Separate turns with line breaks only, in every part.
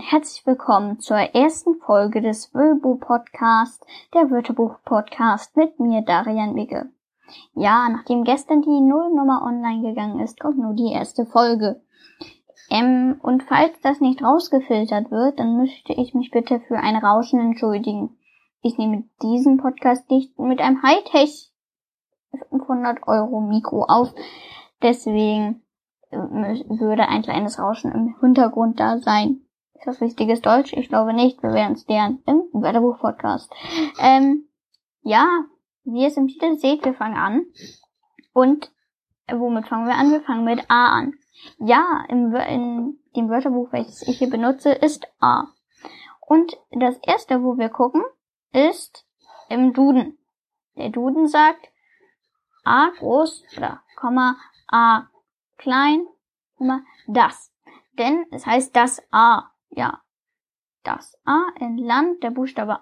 herzlich willkommen zur ersten Folge des Wölbo Podcast, der Wörterbuch Podcast mit mir, Darian Wigge. Ja, nachdem gestern die Nullnummer online gegangen ist, kommt nur die erste Folge. Ähm, und falls das nicht rausgefiltert wird, dann möchte ich mich bitte für ein Rauschen entschuldigen. Ich nehme diesen Podcast nicht mit einem Hightech 500 Euro Mikro auf. Deswegen würde ein kleines Rauschen im Hintergrund da sein. Ist das richtiges Deutsch? Ich glaube nicht. Wir werden es lernen im Wörterbuch-Podcast. Ähm, ja, wie ihr es im Titel seht, wir fangen an. Und äh, womit fangen wir an? Wir fangen mit A an. Ja, im, in dem Wörterbuch, welches ich hier benutze, ist A. Und das erste, wo wir gucken, ist im Duden. Der Duden sagt A groß oder Komma A klein, Komma das. Denn es heißt das A ja, das A in Land, der Buchstabe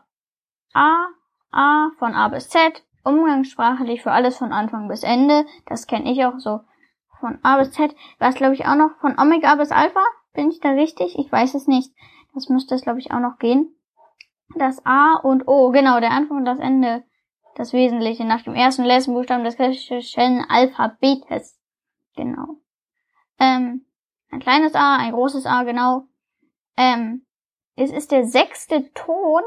A, A von A bis Z, umgangssprachlich für alles von Anfang bis Ende, das kenne ich auch so von A bis Z, was glaube ich auch noch von Omega bis Alpha, bin ich da richtig? Ich weiß es nicht. Das müsste es glaube ich auch noch gehen. Das A und O, genau, der Anfang und das Ende, das Wesentliche nach dem ersten und letzten Buchstaben des griechischen Alphabetes. Genau. Ähm, ein kleines A, ein großes A, genau. Ähm, es ist der sechste Ton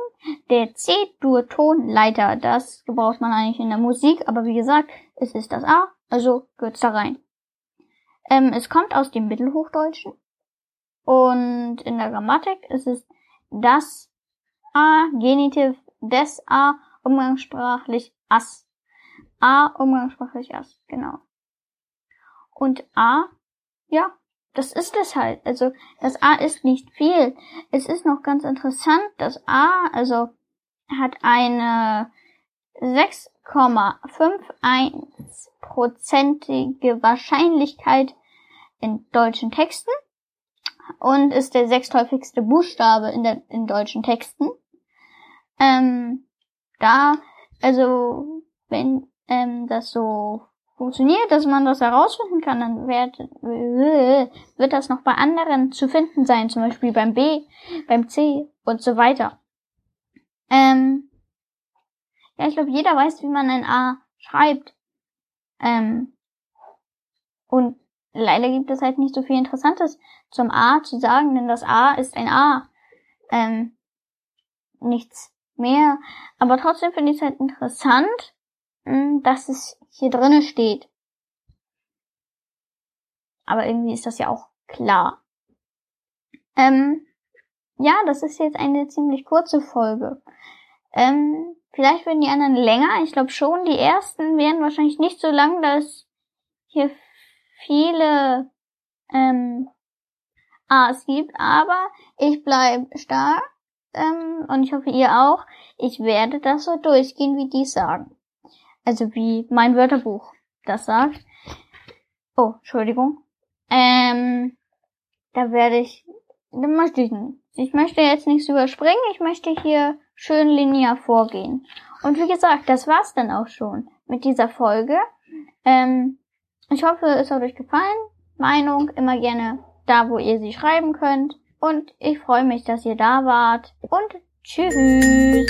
der C-Dur-Tonleiter. Das gebraucht man eigentlich in der Musik, aber wie gesagt, es ist das A, also gehört's da rein. Ähm, es kommt aus dem Mittelhochdeutschen und in der Grammatik ist es das A, Genitiv des A, umgangssprachlich as. A, umgangssprachlich as, genau. Und A, ja, das ist es halt. Also das A ist nicht viel. Es ist noch ganz interessant, das A, also hat eine 6,51-prozentige Wahrscheinlichkeit in deutschen Texten und ist der sechsthäufigste Buchstabe in, der, in deutschen Texten. Ähm, da, also wenn ähm, das so funktioniert, dass man das herausfinden kann, dann wird, wird das noch bei anderen zu finden sein, zum Beispiel beim B, beim C und so weiter. Ähm, ja, ich glaube, jeder weiß, wie man ein A schreibt. Ähm, und leider gibt es halt nicht so viel Interessantes zum A zu sagen, denn das A ist ein A. Ähm, nichts mehr. Aber trotzdem finde ich es halt interessant, hm, dass es hier drinnen steht. Aber irgendwie ist das ja auch klar. Ähm, ja, das ist jetzt eine ziemlich kurze Folge. Ähm, vielleicht werden die anderen länger. Ich glaube schon, die ersten werden wahrscheinlich nicht so lang, dass hier viele ähm, A's gibt. Aber ich bleibe stark ähm, und ich hoffe ihr auch. Ich werde das so durchgehen, wie die sagen. Also wie mein Wörterbuch das sagt. Oh, Entschuldigung. Ähm, da werde ich, da möchte ich nicht. Ich möchte jetzt nichts überspringen, ich möchte hier schön linear vorgehen. Und wie gesagt, das war's dann auch schon mit dieser Folge. Ähm, ich hoffe, es hat euch gefallen. Meinung immer gerne da, wo ihr sie schreiben könnt. Und ich freue mich, dass ihr da wart. Und tschüss.